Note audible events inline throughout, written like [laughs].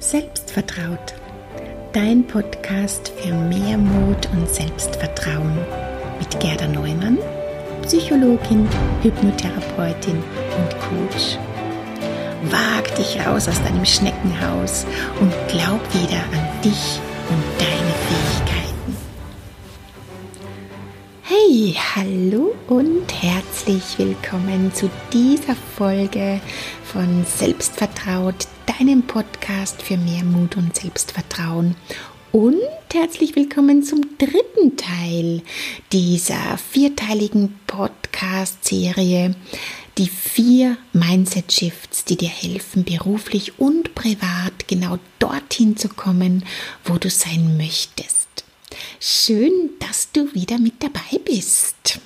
Selbstvertraut. Dein Podcast für mehr Mut und Selbstvertrauen mit Gerda Neumann, Psychologin, Hypnotherapeutin und Coach. Wag dich raus aus deinem Schneckenhaus und glaub wieder an dich und deine Hallo und herzlich willkommen zu dieser Folge von Selbstvertraut, deinem Podcast für mehr Mut und Selbstvertrauen. Und herzlich willkommen zum dritten Teil dieser vierteiligen Podcast-Serie. Die vier Mindset Shifts, die dir helfen, beruflich und privat genau dorthin zu kommen, wo du sein möchtest. Schön, dass du wieder mit dabei bist.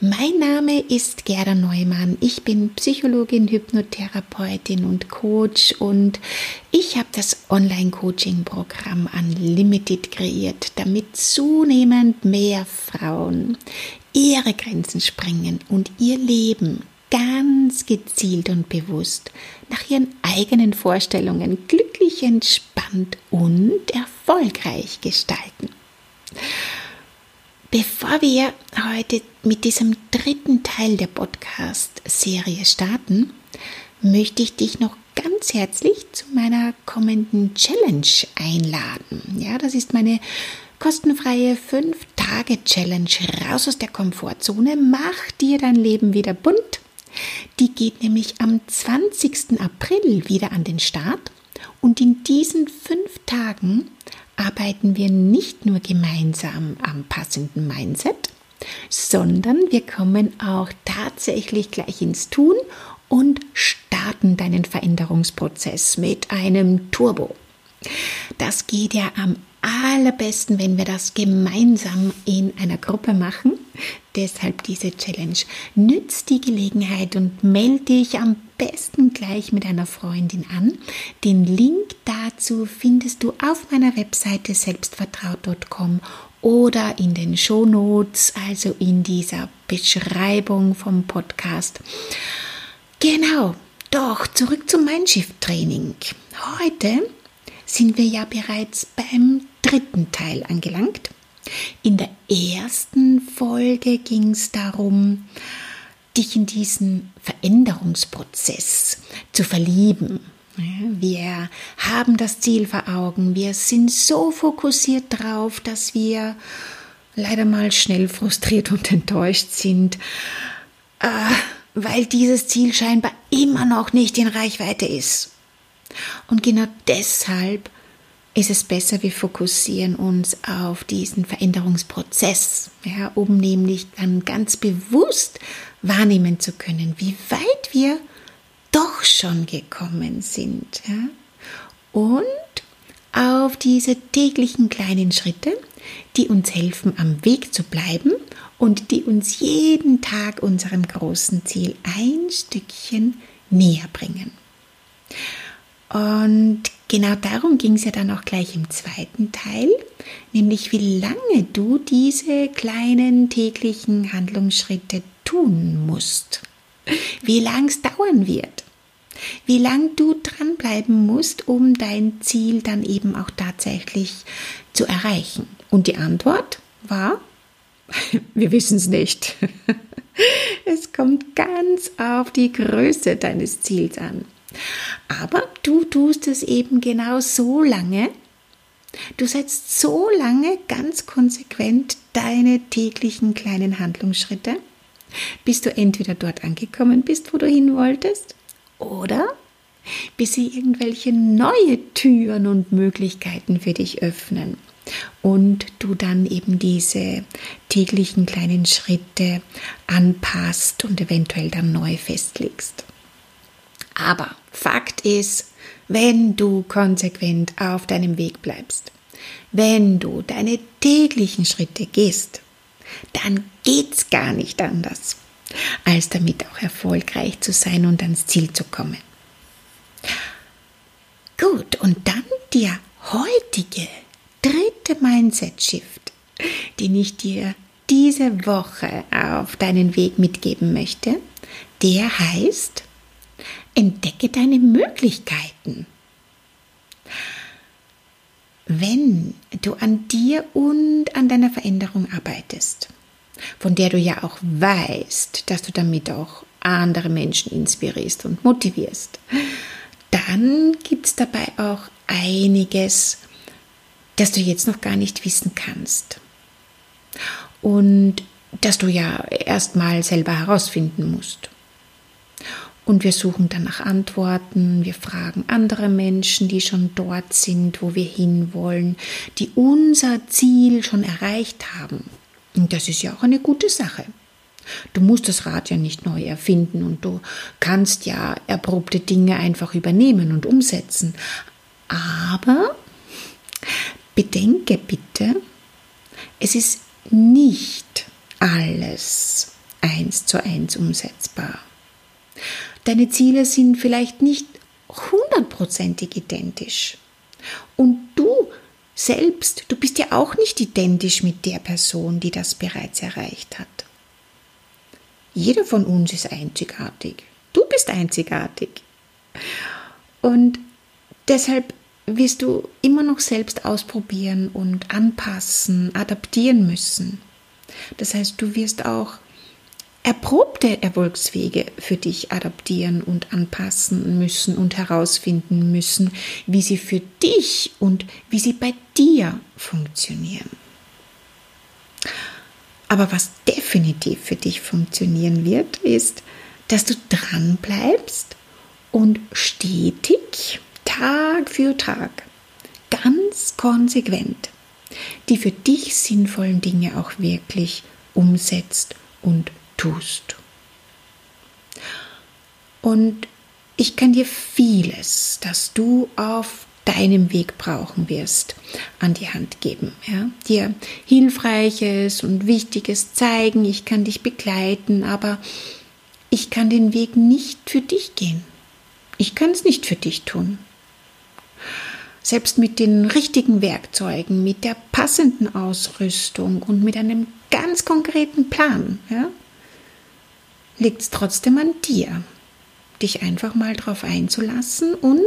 Mein Name ist Gerda Neumann. Ich bin Psychologin, Hypnotherapeutin und Coach und ich habe das Online-Coaching-Programm Unlimited kreiert, damit zunehmend mehr Frauen ihre Grenzen sprengen und ihr Leben ganz gezielt und bewusst nach ihren eigenen Vorstellungen glücklich, entspannt und erfolgreich gestalten. Bevor wir heute mit diesem dritten Teil der Podcast-Serie starten, möchte ich dich noch ganz herzlich zu meiner kommenden Challenge einladen. Ja, das ist meine kostenfreie 5-Tage-Challenge raus aus der Komfortzone. Mach dir dein Leben wieder bunt. Die geht nämlich am 20. April wieder an den Start. Und in diesen fünf Tagen arbeiten wir nicht nur gemeinsam am passenden Mindset, sondern wir kommen auch tatsächlich gleich ins Tun und starten deinen Veränderungsprozess mit einem Turbo. Das geht ja am allerbesten, wenn wir das gemeinsam in einer Gruppe machen. Deshalb diese Challenge. Nütz die Gelegenheit und melde dich am besten gleich mit einer Freundin an. Den Link dazu findest du auf meiner Webseite selbstvertraut.com oder in den Shownotes, also in dieser Beschreibung vom Podcast. Genau, doch zurück zum Mindshift-Training. Heute sind wir ja bereits beim dritten Teil angelangt. In der ersten Folge ging es darum, dich in diesen Veränderungsprozess zu verlieben. Wir haben das Ziel vor Augen, wir sind so fokussiert drauf, dass wir leider mal schnell frustriert und enttäuscht sind, äh, weil dieses Ziel scheinbar immer noch nicht in Reichweite ist. Und genau deshalb ist es besser, wir fokussieren uns auf diesen Veränderungsprozess, ja, um nämlich dann ganz bewusst wahrnehmen zu können, wie weit wir doch schon gekommen sind. Ja? Und auf diese täglichen kleinen Schritte, die uns helfen, am Weg zu bleiben und die uns jeden Tag unserem großen Ziel ein Stückchen näher bringen. Und genau darum ging es ja dann auch gleich im zweiten Teil, nämlich wie lange du diese kleinen täglichen Handlungsschritte tun musst, wie lang es dauern wird, wie lang du dranbleiben musst, um dein Ziel dann eben auch tatsächlich zu erreichen. Und die Antwort war, [laughs] wir wissen es nicht. [laughs] Es kommt ganz auf die Größe deines Ziels an. Aber du tust es eben genau so lange, du setzt so lange ganz konsequent deine täglichen kleinen Handlungsschritte, bis du entweder dort angekommen bist, wo du hin wolltest, oder bis sie irgendwelche neue Türen und Möglichkeiten für dich öffnen und du dann eben diese täglichen kleinen Schritte anpasst und eventuell dann neu festlegst. Aber Fakt ist, wenn du konsequent auf deinem Weg bleibst, wenn du deine täglichen Schritte gehst, dann geht's gar nicht anders, als damit auch erfolgreich zu sein und ans Ziel zu kommen. Gut, und dann der heutige dritte Mindset Shift, den ich dir diese Woche auf deinen Weg mitgeben möchte, der heißt, entdecke deine Möglichkeiten. wenn du an dir und an deiner Veränderung arbeitest, von der du ja auch weißt, dass du damit auch andere Menschen inspirierst und motivierst, dann gibt es dabei auch einiges, das du jetzt noch gar nicht wissen kannst. Und das du ja erstmal selber herausfinden musst. Und wir suchen dann nach Antworten, wir fragen andere Menschen, die schon dort sind, wo wir hinwollen, die unser Ziel schon erreicht haben. Und das ist ja auch eine gute Sache. Du musst das Rad ja nicht neu erfinden und du kannst ja erprobte Dinge einfach übernehmen und umsetzen. Aber bedenke bitte, es ist nicht alles eins zu eins umsetzbar. Deine Ziele sind vielleicht nicht hundertprozentig identisch. Und du selbst, du bist ja auch nicht identisch mit der Person, die das bereits erreicht hat. Jeder von uns ist einzigartig. Du bist einzigartig. Und deshalb wirst du immer noch selbst ausprobieren und anpassen, adaptieren müssen. Das heißt, du wirst auch erprobte Erfolgswege für dich adaptieren und anpassen müssen und herausfinden müssen, wie sie für dich und wie sie bei dir funktionieren. Aber was definitiv für dich funktionieren wird, ist, dass du dran bleibst und stetig, Tag für Tag, ganz konsequent die für dich sinnvollen Dinge auch wirklich umsetzt und tust. Und ich kann dir vieles, das du auf deinem Weg brauchen wirst, an die Hand geben. Ja? Dir Hilfreiches und Wichtiges zeigen, ich kann dich begleiten, aber ich kann den Weg nicht für dich gehen. Ich kann es nicht für dich tun. Selbst mit den richtigen Werkzeugen, mit der passenden Ausrüstung und mit einem ganz konkreten Plan, ja, liegt es trotzdem an dir, dich einfach mal darauf einzulassen und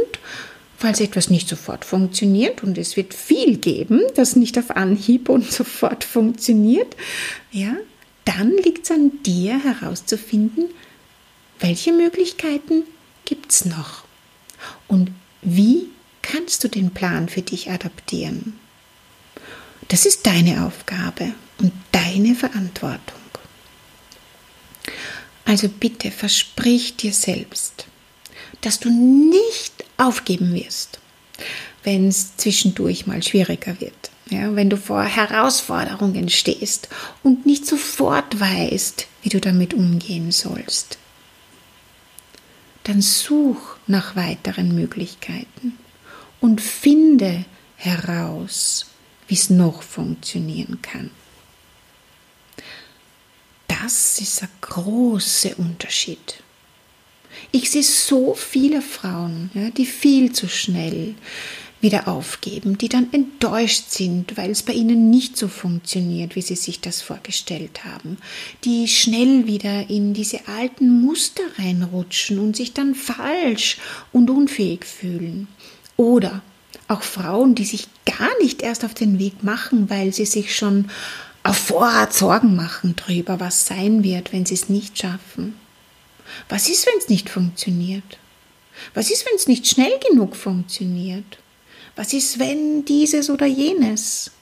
falls etwas nicht sofort funktioniert und es wird viel geben, das nicht auf Anhieb und [laughs] sofort funktioniert, ja, dann liegt es an dir herauszufinden, welche Möglichkeiten gibt es noch und wie kannst du den Plan für dich adaptieren. Das ist deine Aufgabe und deine Verantwortung. Also bitte versprich dir selbst, dass du nicht aufgeben wirst, wenn es zwischendurch mal schwieriger wird. Ja, wenn du vor Herausforderungen stehst und nicht sofort weißt, wie du damit umgehen sollst, dann such nach weiteren Möglichkeiten und finde heraus, wie es noch funktionieren kann. Das ist ein großer Unterschied. Ich sehe so viele Frauen, ja, die viel zu schnell wieder aufgeben, die dann enttäuscht sind, weil es bei ihnen nicht so funktioniert, wie sie sich das vorgestellt haben, die schnell wieder in diese alten Muster reinrutschen und sich dann falsch und unfähig fühlen. Oder auch Frauen, die sich gar nicht erst auf den Weg machen, weil sie sich schon auf Vorrat Sorgen machen darüber, was sein wird, wenn sie es nicht schaffen. Was ist, wenn es nicht funktioniert? Was ist, wenn es nicht schnell genug funktioniert? Was ist, wenn dieses oder jenes?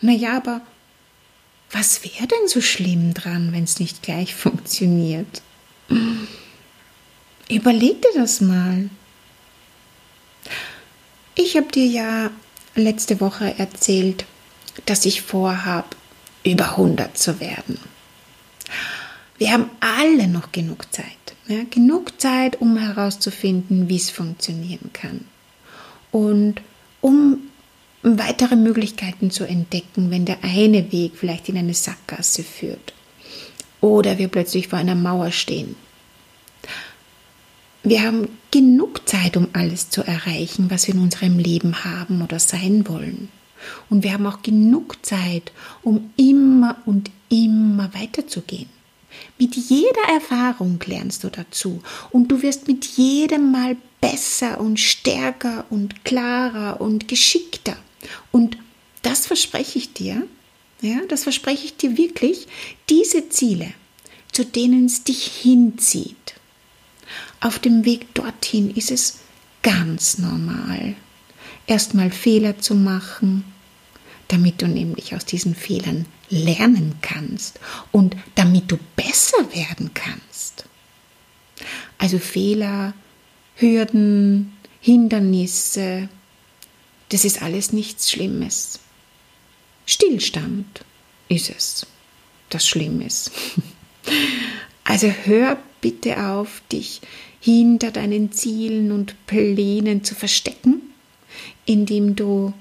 Naja, aber was wäre denn so schlimm dran, wenn es nicht gleich funktioniert? Überleg dir das mal. Ich habe dir ja letzte Woche erzählt, dass ich vorhabe, über 100 zu werden. Wir haben alle noch genug Zeit. Ja, genug Zeit, um herauszufinden, wie es funktionieren kann. Und um weitere Möglichkeiten zu entdecken, wenn der eine Weg vielleicht in eine Sackgasse führt. Oder wir plötzlich vor einer Mauer stehen wir haben genug Zeit, um alles zu erreichen, was wir in unserem Leben haben oder sein wollen. Und wir haben auch genug Zeit, um immer und immer weiterzugehen. Mit jeder Erfahrung lernst du dazu und du wirst mit jedem Mal besser und stärker und klarer und geschickter. Und das verspreche ich dir, ja, das verspreche ich dir wirklich, diese Ziele, zu denen es dich hinzieht, auf dem Weg dorthin ist es ganz normal, erstmal Fehler zu machen, damit du nämlich aus diesen Fehlern lernen kannst und damit du besser werden kannst. Also Fehler, Hürden, Hindernisse, das ist alles nichts Schlimmes. Stillstand ist es, das schlimm ist. [laughs] Also hör bitte auf, dich hinter deinen Zielen und Plänen zu verstecken, indem du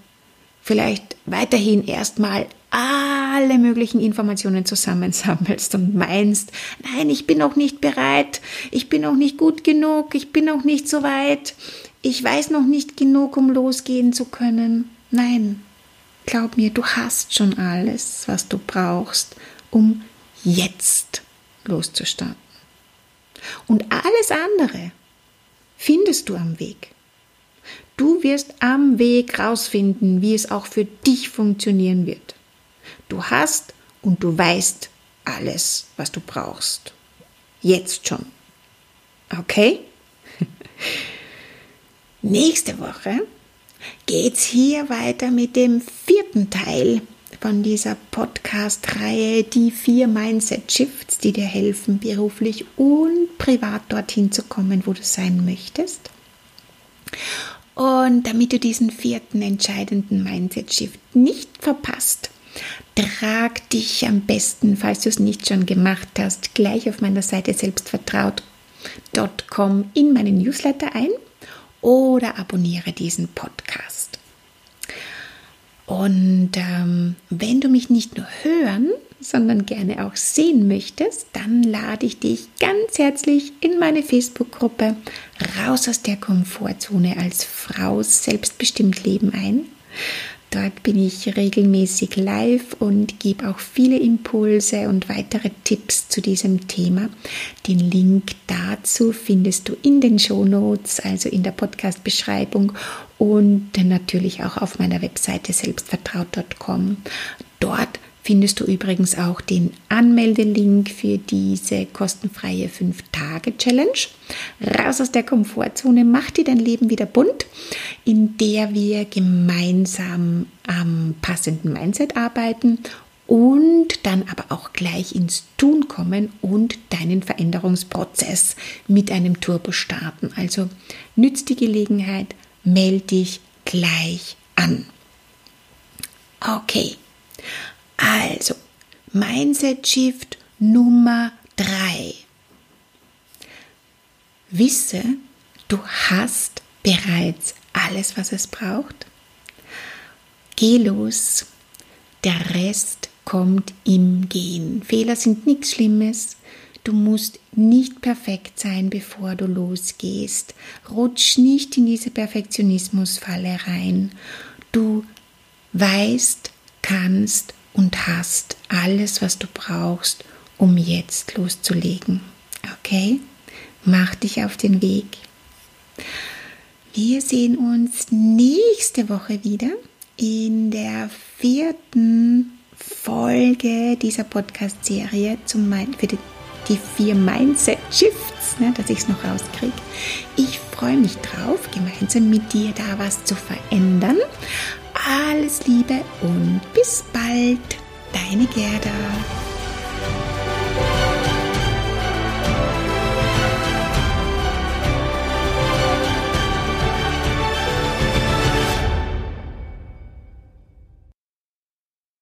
vielleicht weiterhin erstmal alle möglichen Informationen zusammensammelst und meinst, nein, ich bin noch nicht bereit, ich bin noch nicht gut genug, ich bin noch nicht so weit, ich weiß noch nicht genug, um losgehen zu können. Nein, glaub mir, du hast schon alles, was du brauchst, um jetzt loszustarten. Und alles andere findest du am Weg. Du wirst am Weg rausfinden, wie es auch für dich funktionieren wird. Du hast und du weißt alles, was du brauchst. Jetzt schon. Okay? [laughs] Nächste Woche geht's hier weiter mit dem vierten Teil von dieser Podcast-Reihe Die vier Mindset Shifts, die dir helfen, beruflich und privat dorthin zu kommen, wo du sein möchtest. Und damit du diesen vierten entscheidenden Mindset Shift nicht verpasst, trag dich am besten, falls du es nicht schon gemacht hast, gleich auf meiner Seite selbstvertraut.com in meinen Newsletter ein oder abonniere diesen Podcast. Und ähm, wenn du mich nicht nur hören, sondern gerne auch sehen möchtest, dann lade ich dich ganz herzlich in meine Facebook-Gruppe Raus aus der Komfortzone als Frau selbstbestimmt Leben ein. Dort bin ich regelmäßig live und gebe auch viele Impulse und weitere Tipps zu diesem Thema. Den Link dazu findest du in den Show Notes, also in der Podcast-Beschreibung und natürlich auch auf meiner Webseite selbstvertraut.com. Dort findest du übrigens auch den Anmeldelink für diese kostenfreie 5-Tage-Challenge. Raus aus der Komfortzone, mach dir dein Leben wieder bunt, in der wir gemeinsam am passenden Mindset arbeiten und dann aber auch gleich ins Tun kommen und deinen Veränderungsprozess mit einem Turbo starten. Also nützt die Gelegenheit, melde dich gleich an. Okay. Also, Mindset Shift Nummer 3. Wisse, du hast bereits alles, was es braucht. Geh los, der Rest kommt im Gehen. Fehler sind nichts Schlimmes. Du musst nicht perfekt sein, bevor du losgehst. Rutsch nicht in diese Perfektionismusfalle rein. Du weißt, kannst und hast alles, was du brauchst, um jetzt loszulegen. Okay? Mach dich auf den Weg. Wir sehen uns nächste Woche wieder in der vierten Folge dieser Podcast-Serie für die, die vier Mindset Shifts, ne, dass ich es noch rauskriege. Ich freue mich drauf, gemeinsam mit dir da was zu verändern. Alles Liebe und bis bald, deine Gerda.